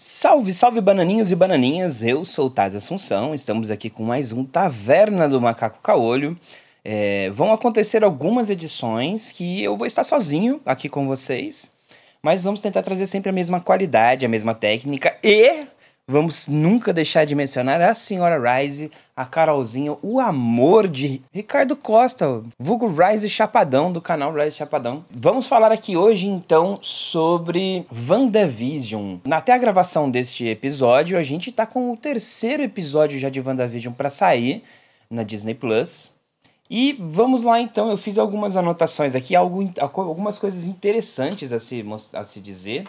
Salve, salve bananinhos e bananinhas, eu sou o Taz Assunção, estamos aqui com mais um Taverna do Macaco Caolho. É, vão acontecer algumas edições que eu vou estar sozinho aqui com vocês, mas vamos tentar trazer sempre a mesma qualidade, a mesma técnica e Vamos nunca deixar de mencionar a senhora Rise, a Carolzinha, o amor de Ricardo Costa, vulgo Rise Chapadão, do canal Rise Chapadão. Vamos falar aqui hoje, então, sobre WandaVision. Até a gravação deste episódio, a gente tá com o terceiro episódio já de WandaVision para sair na Disney Plus. E vamos lá então, eu fiz algumas anotações aqui, algumas coisas interessantes a se, a se dizer,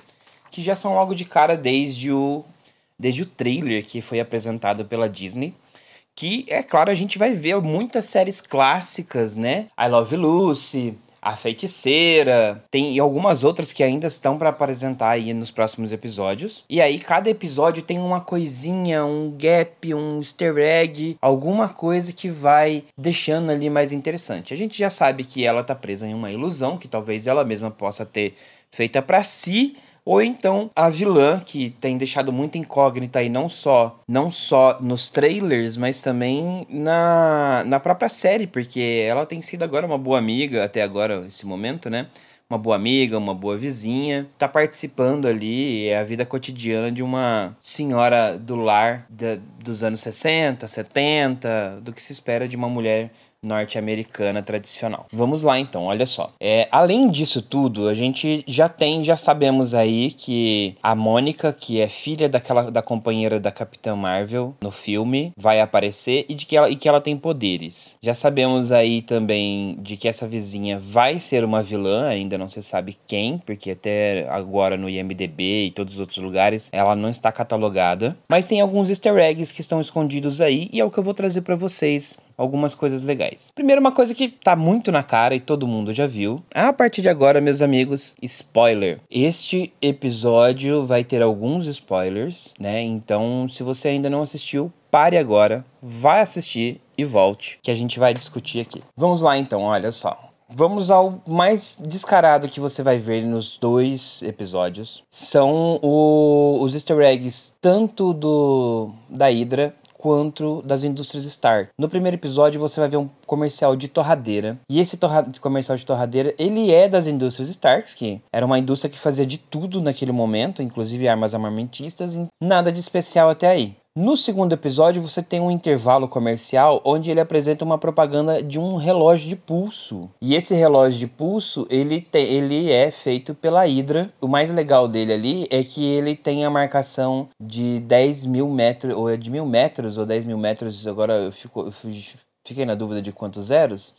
que já são logo de cara desde o desde o trailer que foi apresentado pela Disney. Que, é claro, a gente vai ver muitas séries clássicas, né? I Love Lucy, A Feiticeira, tem algumas outras que ainda estão para apresentar aí nos próximos episódios. E aí, cada episódio tem uma coisinha, um gap, um easter egg, alguma coisa que vai deixando ali mais interessante. A gente já sabe que ela tá presa em uma ilusão, que talvez ela mesma possa ter feita para si ou então a vilã que tem deixado muita incógnita aí não só não só nos trailers, mas também na, na própria série, porque ela tem sido agora uma boa amiga até agora esse momento, né? Uma boa amiga, uma boa vizinha, tá participando ali, é a vida cotidiana de uma senhora do lar de, dos anos 60, 70, do que se espera de uma mulher norte-americana tradicional. Vamos lá então, olha só. É, além disso tudo, a gente já tem, já sabemos aí que a Mônica, que é filha daquela da companheira da Capitã Marvel no filme, vai aparecer e de que ela, e que ela tem poderes. Já sabemos aí também de que essa vizinha vai ser uma vilã, ainda não se sabe quem, porque até agora no IMDb e todos os outros lugares ela não está catalogada, mas tem alguns easter eggs que estão escondidos aí e é o que eu vou trazer para vocês algumas coisas legais. Primeiro, uma coisa que tá muito na cara e todo mundo já viu. A partir de agora, meus amigos, spoiler. Este episódio vai ter alguns spoilers, né? Então, se você ainda não assistiu, pare agora, vai assistir e volte, que a gente vai discutir aqui. Vamos lá então, olha só. Vamos ao mais descarado que você vai ver nos dois episódios. São o, os easter eggs tanto do da Hydra quanto das indústrias Stark. No primeiro episódio você vai ver um comercial de torradeira. E esse torra comercial de torradeira, ele é das indústrias Starks, que era uma indústria que fazia de tudo naquele momento, inclusive armas armamentistas, e nada de especial até aí. No segundo episódio, você tem um intervalo comercial onde ele apresenta uma propaganda de um relógio de pulso. E esse relógio de pulso, ele, te, ele é feito pela Hydra. O mais legal dele ali é que ele tem a marcação de 10 mil metros, ou é de mil metros, ou 10 mil metros, agora eu, fico, eu fiquei na dúvida de quantos zeros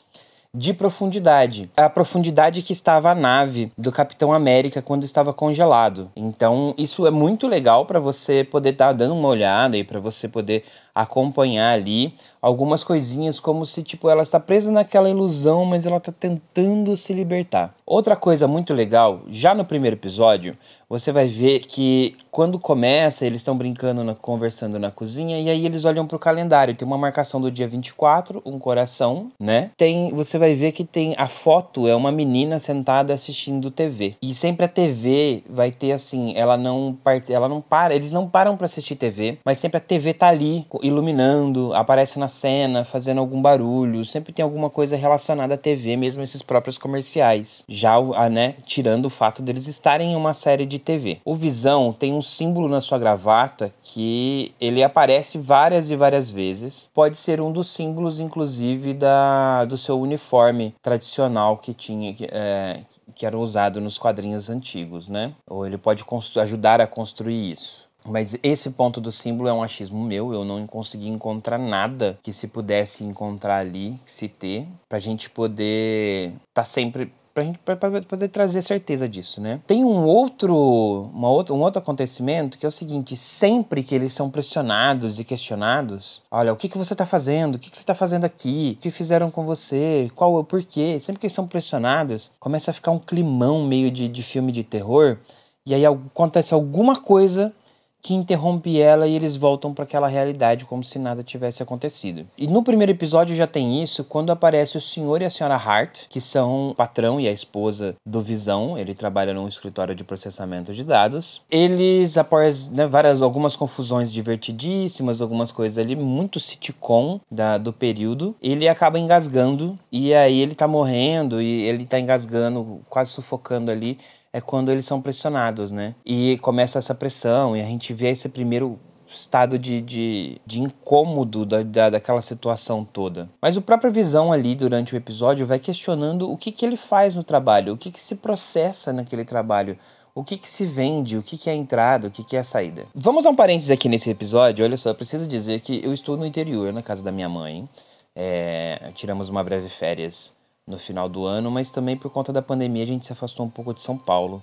de profundidade. A profundidade que estava a nave do Capitão América quando estava congelado. Então, isso é muito legal para você poder estar tá dando uma olhada e para você poder acompanhar ali algumas coisinhas como se tipo ela está presa naquela ilusão, mas ela está tentando se libertar. Outra coisa muito legal, já no primeiro episódio, você vai ver que quando começa, eles estão brincando, na, conversando na cozinha, e aí eles olham pro calendário. Tem uma marcação do dia 24, um coração, né? Tem, você vai ver que tem a foto, é uma menina sentada assistindo TV. E sempre a TV vai ter assim, ela não, ela não para, eles não param para assistir TV, mas sempre a TV tá ali, iluminando, aparece na cena, fazendo algum barulho. Sempre tem alguma coisa relacionada à TV, mesmo esses próprios comerciais. Já, né, tirando o fato deles estarem em uma série de TV. O Visão tem um símbolo na sua gravata que ele aparece várias e várias vezes. Pode ser um dos símbolos, inclusive, da, do seu uniforme tradicional que tinha, é, que era usado nos quadrinhos antigos, né? Ou ele pode ajudar a construir isso. Mas esse ponto do símbolo é um achismo meu, eu não consegui encontrar nada que se pudesse encontrar ali, se ter, pra gente poder estar tá sempre pra gente pra, pra poder trazer certeza disso, né? Tem um outro, uma outra, um outro acontecimento que é o seguinte: sempre que eles são pressionados e questionados, olha, o que, que você tá fazendo? O que, que você tá fazendo aqui? O que fizeram com você? Qual o porquê? Sempre que eles são pressionados, começa a ficar um climão meio de, de filme de terror, e aí acontece alguma coisa que interrompe ela e eles voltam para aquela realidade como se nada tivesse acontecido. E no primeiro episódio já tem isso quando aparece o senhor e a senhora Hart, que são o patrão e a esposa do Visão, ele trabalha num escritório de processamento de dados. Eles, após né, várias, algumas confusões divertidíssimas, algumas coisas ali, muito sitcom da, do período, ele acaba engasgando e aí ele tá morrendo e ele tá engasgando, quase sufocando ali é quando eles são pressionados, né? E começa essa pressão e a gente vê esse primeiro estado de, de, de incômodo da, da, daquela situação toda. Mas o próprio Visão ali durante o episódio vai questionando o que, que ele faz no trabalho, o que, que se processa naquele trabalho. O que, que se vende, o que, que é a entrada, o que, que é a saída. Vamos a um parênteses aqui nesse episódio. Olha só, eu preciso dizer que eu estou no interior, na casa da minha mãe. É, tiramos uma breve férias no final do ano, mas também por conta da pandemia a gente se afastou um pouco de São Paulo.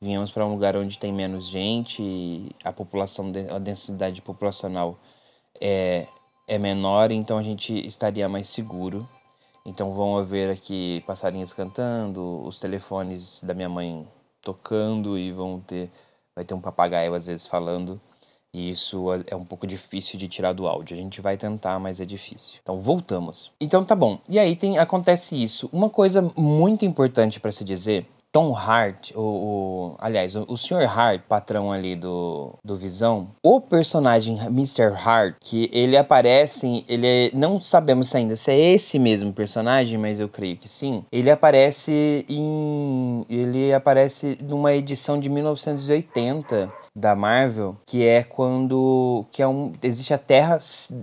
Viemos para um lugar onde tem menos gente, a população, a densidade populacional é, é menor, então a gente estaria mais seguro. Então vão haver aqui passarinhos cantando, os telefones da minha mãe tocando e vão ter vai ter um papagaio às vezes falando. E isso é um pouco difícil de tirar do áudio. A gente vai tentar, mas é difícil. Então voltamos. Então tá bom. E aí tem acontece isso. Uma coisa muito importante para se dizer Tom Hart, o, o aliás, o, o Sr. Hart, patrão ali do, do Visão, o personagem Mr. Hart, que ele aparece, ele é, não sabemos ainda se é esse mesmo personagem, mas eu creio que sim. Ele aparece em, ele aparece numa edição de 1980 da Marvel, que é quando que é um existe a Terra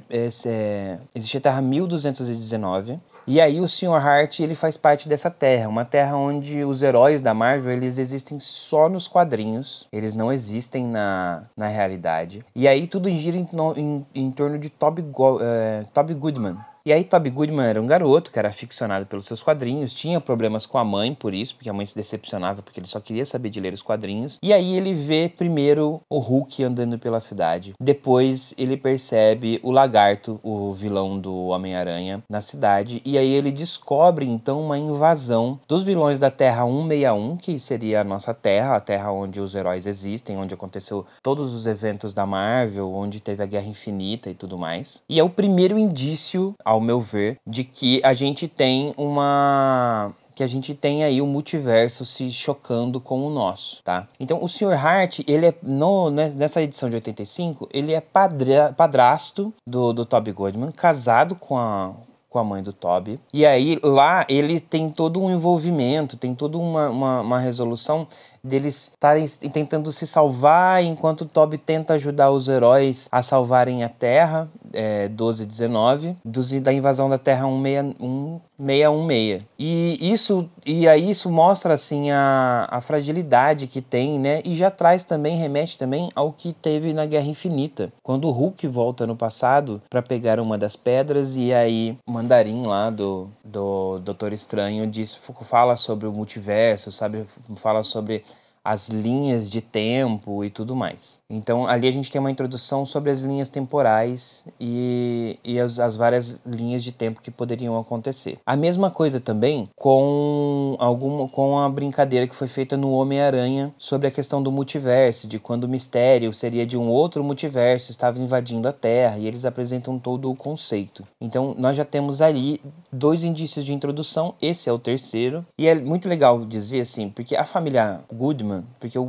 é, é, existe a Terra 1219 e aí o Sr. Hart, ele faz parte dessa terra, uma terra onde os heróis da Marvel, eles existem só nos quadrinhos, eles não existem na, na realidade. E aí tudo gira em, em, em torno de Toby, Go, é, Toby Goodman, e aí Toby Goodman era um garoto que era aficionado pelos seus quadrinhos, tinha problemas com a mãe por isso, porque a mãe se decepcionava porque ele só queria saber de ler os quadrinhos. E aí ele vê primeiro o Hulk andando pela cidade. Depois ele percebe o Lagarto, o vilão do Homem-Aranha, na cidade. E aí ele descobre então uma invasão dos vilões da Terra 161, que seria a nossa Terra, a Terra onde os heróis existem, onde aconteceu todos os eventos da Marvel, onde teve a Guerra Infinita e tudo mais. E é o primeiro indício ao meu ver, de que a gente tem uma que a gente tem aí o multiverso se chocando com o nosso, tá? Então o Sr. Hart, ele é no, né, nessa edição de 85, ele é padra, padrasto do, do Toby Goldman, casado com a com a mãe do Toby. E aí lá ele tem todo um envolvimento, tem toda uma, uma, uma resolução deles estarem tentando se salvar enquanto Toby tenta ajudar os heróis a salvarem a Terra, é, 12 e 19, dos, da invasão da Terra 1616. E isso e aí isso mostra assim a, a fragilidade que tem, né? E já traz também remete também ao que teve na Guerra Infinita, quando o Hulk volta no passado para pegar uma das pedras e aí o Mandarim lá do do Doutor Estranho diz fala sobre o multiverso, sabe? Fala sobre as linhas de tempo e tudo mais. Então ali a gente tem uma introdução sobre as linhas temporais e, e as, as várias linhas de tempo que poderiam acontecer. A mesma coisa também com alguma com a brincadeira que foi feita no Homem-Aranha sobre a questão do multiverso, de quando o mistério seria de um outro multiverso, estava invadindo a Terra, e eles apresentam todo o conceito. Então nós já temos ali dois indícios de introdução, esse é o terceiro, e é muito legal dizer assim, porque a família Goodman porque o,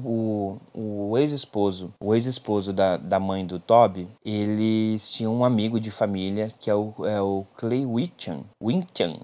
o, o ex-esposo, o ex-esposo da, da mãe do Toby, eles tinham um amigo de família que é o, é o Clay Winchan, Winchan,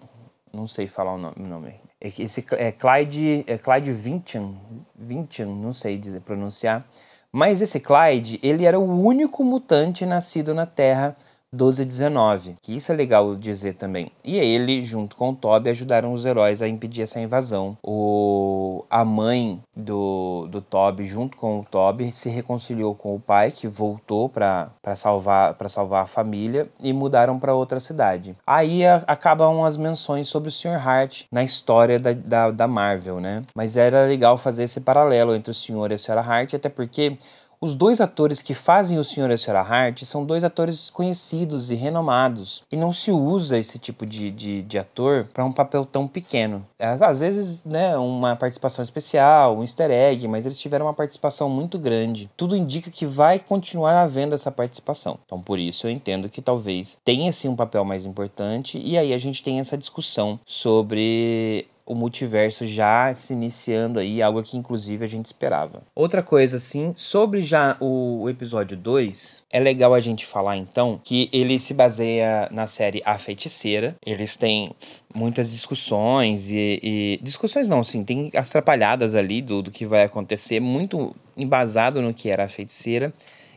não sei falar o nome, nome. É esse é Clyde, é Clyde Vinchan, Vinchan, não sei dizer, pronunciar. Mas esse Clyde, ele era o único mutante nascido na Terra 12 19, que isso é legal dizer também. E ele, junto com o Toby, ajudaram os heróis a impedir essa invasão. O, a mãe do, do Toby, junto com o Toby, se reconciliou com o pai, que voltou para salvar, salvar a família, e mudaram para outra cidade. Aí a, acabam as menções sobre o Sr. Hart na história da, da, da Marvel, né? Mas era legal fazer esse paralelo entre o Sr. e a Sra. Hart, até porque os dois atores que fazem o Sr. e a Sra. Hart são dois atores conhecidos e renomados. E não se usa esse tipo de, de, de ator para um papel tão pequeno. Às vezes, né, uma participação especial, um easter egg, mas eles tiveram uma participação muito grande. Tudo indica que vai continuar havendo essa participação. Então, por isso, eu entendo que talvez tenha sim um papel mais importante. E aí a gente tem essa discussão sobre o multiverso já se iniciando aí, algo que inclusive a gente esperava. Outra coisa assim, sobre já o, episódio 2, é legal a gente falar então que ele se baseia na série A Feiticeira. Eles têm muitas discussões e, e discussões não, assim, tem as atrapalhadas ali do, do que vai acontecer, muito embasado no que era a feiticeira.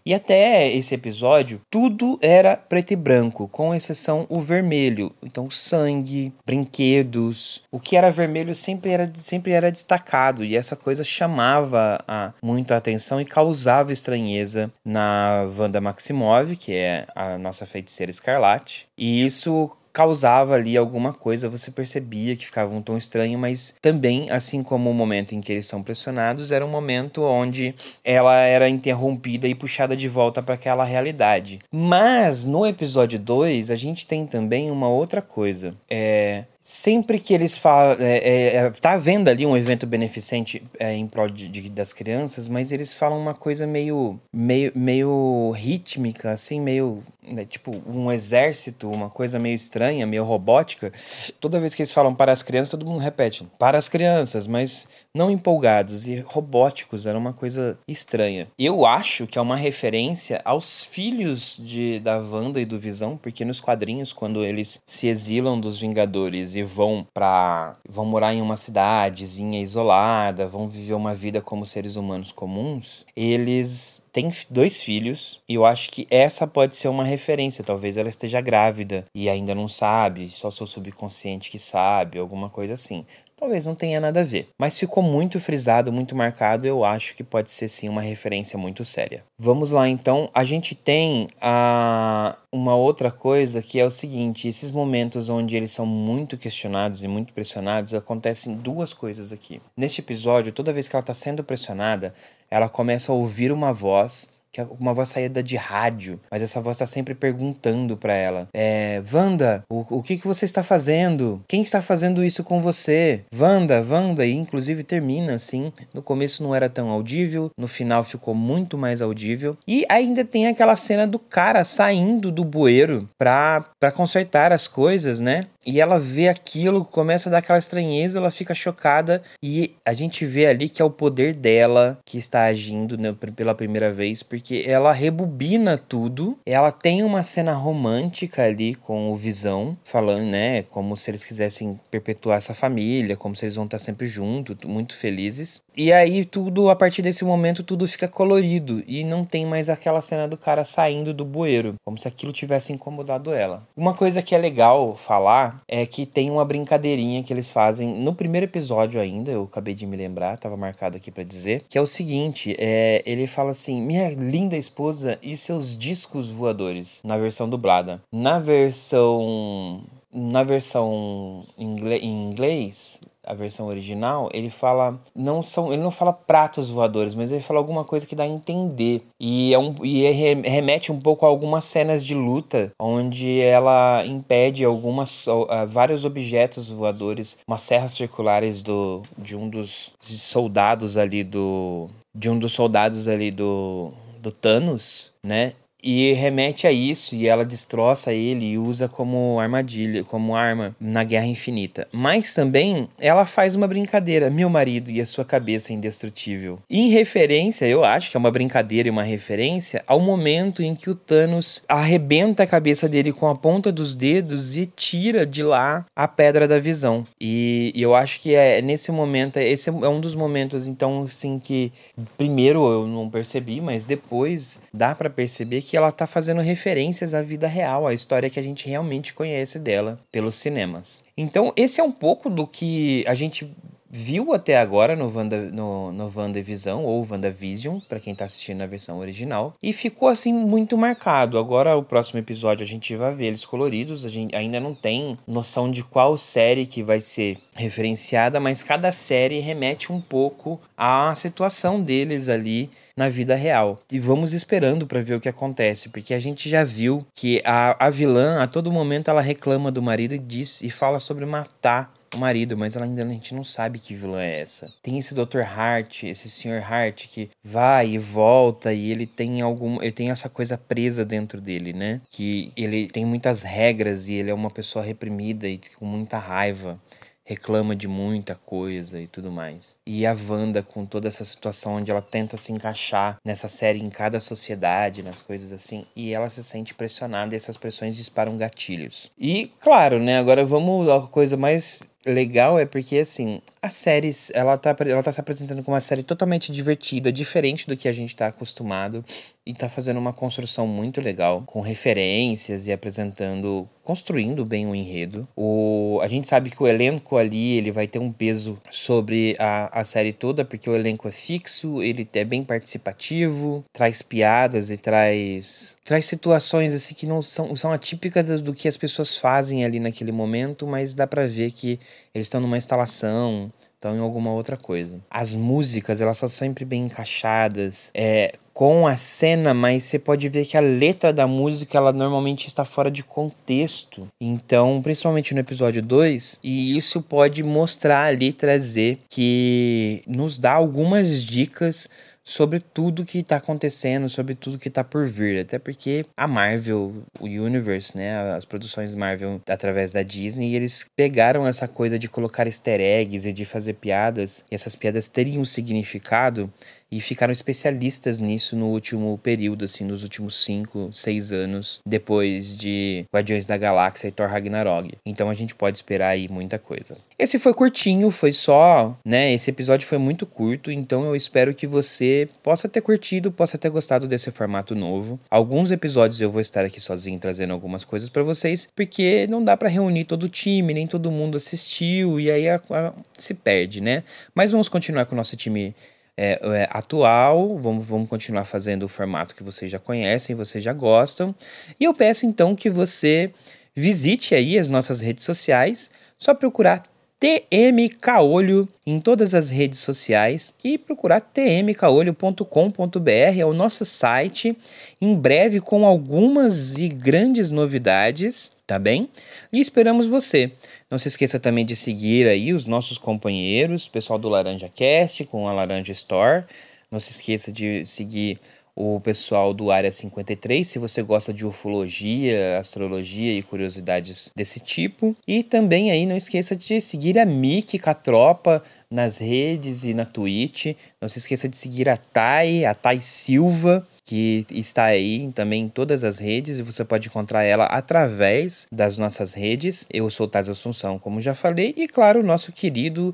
E até esse episódio, tudo era preto e branco, com exceção o vermelho. Então, sangue, brinquedos. O que era vermelho sempre era, sempre era destacado. E essa coisa chamava a, muito a atenção e causava estranheza na Wanda Maximov, que é a nossa feiticeira escarlate. E isso causava ali alguma coisa, você percebia que ficava um tom estranho, mas também, assim como o momento em que eles são pressionados, era um momento onde ela era interrompida e puxada de volta para aquela realidade. Mas no episódio 2, a gente tem também uma outra coisa. É, sempre que eles falam. É, é, é, tá havendo ali um evento beneficente é, em prol de, de, das crianças, mas eles falam uma coisa meio, meio, meio rítmica, assim, meio. Né, tipo, um exército, uma coisa meio estranha, meio robótica. Toda vez que eles falam para as crianças, todo mundo repete: para as crianças, mas não empolgados e robóticos, era uma coisa estranha. Eu acho que é uma referência aos filhos de, da Wanda e do Visão, porque nos quadrinhos, quando eles se exilam dos Vingadores e vão para vão morar em uma cidadezinha isolada, vão viver uma vida como seres humanos comuns, eles têm dois filhos e eu acho que essa pode ser uma referência. Talvez ela esteja grávida e ainda não sabe, só seu subconsciente que sabe, alguma coisa assim. Talvez não tenha nada a ver, mas ficou muito frisado, muito marcado, eu acho que pode ser sim uma referência muito séria. Vamos lá então, a gente tem a uma outra coisa que é o seguinte, esses momentos onde eles são muito questionados e muito pressionados, acontecem duas coisas aqui. Neste episódio, toda vez que ela está sendo pressionada, ela começa a ouvir uma voz que é uma voz saída de rádio, mas essa voz está sempre perguntando para ela: é, Wanda, o, o que, que você está fazendo? Quem está fazendo isso com você? Wanda, Wanda, e inclusive termina assim. No começo não era tão audível, no final ficou muito mais audível. E ainda tem aquela cena do cara saindo do bueiro pra, pra consertar as coisas, né? E ela vê aquilo, começa a dar aquela estranheza, ela fica chocada e a gente vê ali que é o poder dela que está agindo né, pela primeira vez, porque ela rebobina tudo. Ela tem uma cena romântica ali com o Visão, falando, né, como se eles quisessem perpetuar essa família, como se eles vão estar sempre juntos, muito felizes. E aí tudo, a partir desse momento, tudo fica colorido e não tem mais aquela cena do cara saindo do bueiro, como se aquilo tivesse incomodado ela. Uma coisa que é legal falar é que tem uma brincadeirinha que eles fazem no primeiro episódio ainda, eu acabei de me lembrar, tava marcado aqui para dizer, que é o seguinte, é, ele fala assim, minha linda esposa e seus discos voadores, na versão dublada. Na versão na versão em inglês, a versão original, ele fala não são, ele não fala pratos voadores, mas ele fala alguma coisa que dá a entender e é um e é, remete um pouco a algumas cenas de luta onde ela impede algumas vários objetos voadores, umas serras circulares do de um dos soldados ali do de um dos soldados ali do do Thanos, né? E remete a isso e ela destroça ele e usa como armadilha, como arma na Guerra Infinita. Mas também ela faz uma brincadeira, meu marido e a sua cabeça indestrutível. Em referência, eu acho que é uma brincadeira e uma referência ao momento em que o Thanos arrebenta a cabeça dele com a ponta dos dedos e tira de lá a pedra da visão. E, e eu acho que é nesse momento, esse é um dos momentos então assim que primeiro eu não percebi, mas depois dá para perceber que ela tá fazendo referências à vida real, à história que a gente realmente conhece dela pelos cinemas. Então, esse é um pouco do que a gente viu até agora no, Wanda, no, no WandaVision ou WandaVision, para quem tá assistindo na versão original, e ficou assim muito marcado. Agora, o próximo episódio, a gente vai ver eles coloridos, a gente ainda não tem noção de qual série que vai ser referenciada, mas cada série remete um pouco à situação deles ali na vida real. E vamos esperando para ver o que acontece, porque a gente já viu que a, a vilã, a todo momento, ela reclama do marido e diz e fala sobre matar o marido, mas ela ainda a gente não sabe que vilã é essa. Tem esse Dr. Hart, esse Sr. Hart que vai e volta e ele tem algum, ele tem essa coisa presa dentro dele, né? Que ele tem muitas regras e ele é uma pessoa reprimida e com muita raiva reclama de muita coisa e tudo mais. E a Wanda, com toda essa situação onde ela tenta se encaixar nessa série em cada sociedade, nas coisas assim, e ela se sente pressionada e essas pressões disparam gatilhos. E, claro, né, agora vamos a coisa mais legal é porque, assim, a série, ela tá, ela tá se apresentando como uma série totalmente divertida, diferente do que a gente tá acostumado, e tá fazendo uma construção muito legal, com referências e apresentando, construindo bem o enredo. O, a gente sabe que o elenco ali, ele vai ter um peso sobre a, a série toda, porque o elenco é fixo, ele é bem participativo, traz piadas e traz traz situações assim que não são, são atípicas do que as pessoas fazem ali naquele momento, mas dá para ver que eles estão numa instalação, estão em alguma outra coisa. As músicas, elas são sempre bem encaixadas, é, com a cena, mas você pode ver que a letra da música, ela normalmente está fora de contexto. Então, principalmente no episódio 2, e isso pode mostrar ali, trazer, que nos dá algumas dicas sobre tudo que tá acontecendo, sobre tudo que tá por vir. Até porque a Marvel, o Universe, né, as produções Marvel através da Disney, eles pegaram essa coisa de colocar easter eggs e de fazer piadas, e essas piadas teriam um significado e ficaram especialistas nisso no último período, assim, nos últimos 5, 6 anos depois de Guardiões da Galáxia e Thor Ragnarok. Então a gente pode esperar aí muita coisa. Esse foi curtinho, foi só, né? Esse episódio foi muito curto, então eu espero que você possa ter curtido, possa ter gostado desse formato novo. Alguns episódios eu vou estar aqui sozinho trazendo algumas coisas para vocês, porque não dá para reunir todo o time, nem todo mundo assistiu e aí a, a, se perde, né? Mas vamos continuar com o nosso time é, é, atual. Vamos, vamos continuar fazendo o formato que vocês já conhecem, vocês já gostam. E eu peço então que você visite aí as nossas redes sociais, só procurar TM Caolho em todas as redes sociais e procurar tmcaolho.com.br, é o nosso site, em breve com algumas e grandes novidades, tá bem? E esperamos você. Não se esqueça também de seguir aí os nossos companheiros, pessoal do Laranja Cast com a Laranja Store. Não se esqueça de seguir o pessoal do Área 53, se você gosta de ufologia, astrologia e curiosidades desse tipo. E também aí não esqueça de seguir a Mickey com a tropa nas redes e na Twitch. Não se esqueça de seguir a Thay, a Thay Silva que está aí também em todas as redes e você pode encontrar ela através das nossas redes. Eu sou Taz Assunção, como já falei, e claro, nosso querido,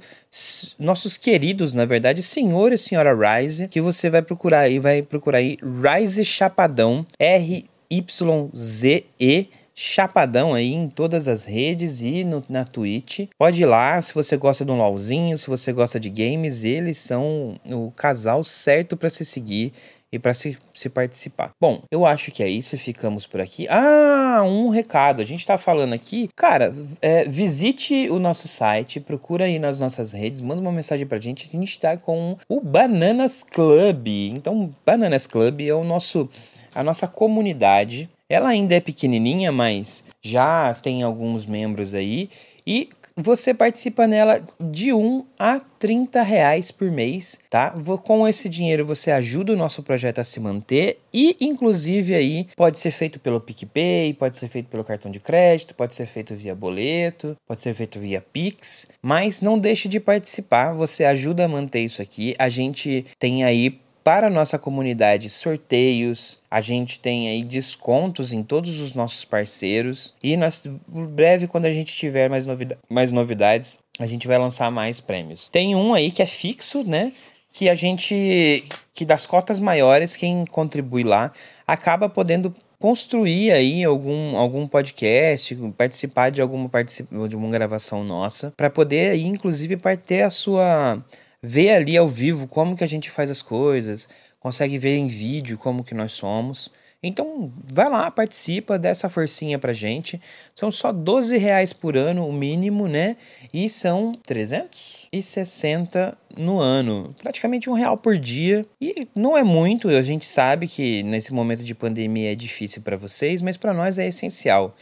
nossos queridos, na verdade, senhor e senhora Rise, que você vai procurar aí, vai procurar aí Rise Chapadão, R Y Z E chapadão aí em todas as redes e no, na Twitch. Pode ir lá, se você gosta de um LOLzinho, se você gosta de games, eles são o casal certo para se seguir e para se, se participar. Bom, eu acho que é isso, ficamos por aqui. Ah, um recado, a gente tá falando aqui, cara, é, visite o nosso site, procura aí nas nossas redes, manda uma mensagem pra gente, a gente tá com o Bananas Club. Então, Bananas Club é o nosso a nossa comunidade. Ela ainda é pequenininha, mas já tem alguns membros aí e você participa nela de 1 a 30 reais por mês, tá? Com esse dinheiro você ajuda o nosso projeto a se manter e, inclusive, aí pode ser feito pelo PicPay, pode ser feito pelo cartão de crédito, pode ser feito via boleto, pode ser feito via Pix, mas não deixe de participar, você ajuda a manter isso aqui. A gente tem aí para a nossa comunidade sorteios, a gente tem aí descontos em todos os nossos parceiros e nós, breve, quando a gente tiver mais, novida mais novidades, a gente vai lançar mais prêmios. Tem um aí que é fixo, né? que a gente, que das cotas maiores, quem contribui lá acaba podendo construir aí algum, algum podcast, participar de alguma de uma gravação nossa, para poder aí inclusive ter a sua ver ali ao vivo como que a gente faz as coisas, consegue ver em vídeo como que nós somos. Então, vai lá, participa dessa forcinha pra gente. São só 12 reais por ano, o mínimo, né? E são 360 no ano. Praticamente um real por dia. E não é muito, a gente sabe que nesse momento de pandemia é difícil para vocês, mas para nós é essencial.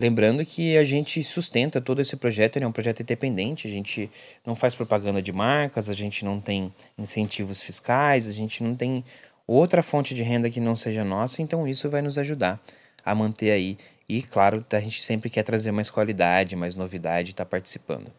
Lembrando que a gente sustenta todo esse projeto, ele é um projeto independente, a gente não faz propaganda de marcas, a gente não tem incentivos fiscais, a gente não tem outra fonte de renda que não seja nossa, então isso vai nos ajudar a manter aí. E claro, a gente sempre quer trazer mais qualidade, mais novidade, estar tá participando.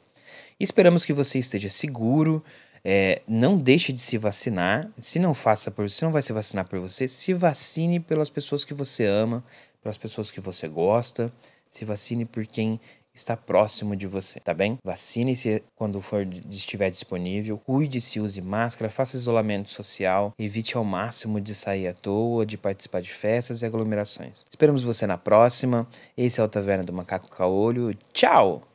Esperamos que você esteja seguro. É, não deixe de se vacinar. Se não faça por, se não vai se vacinar por você, se vacine pelas pessoas que você ama, pelas pessoas que você gosta. Se vacine por quem está próximo de você, tá bem? Vacine-se quando for estiver disponível, cuide-se, use máscara, faça isolamento social, evite ao máximo de sair à toa, de participar de festas e aglomerações. Esperamos você na próxima. Esse é o Taverna do Macaco Caolho. Tchau!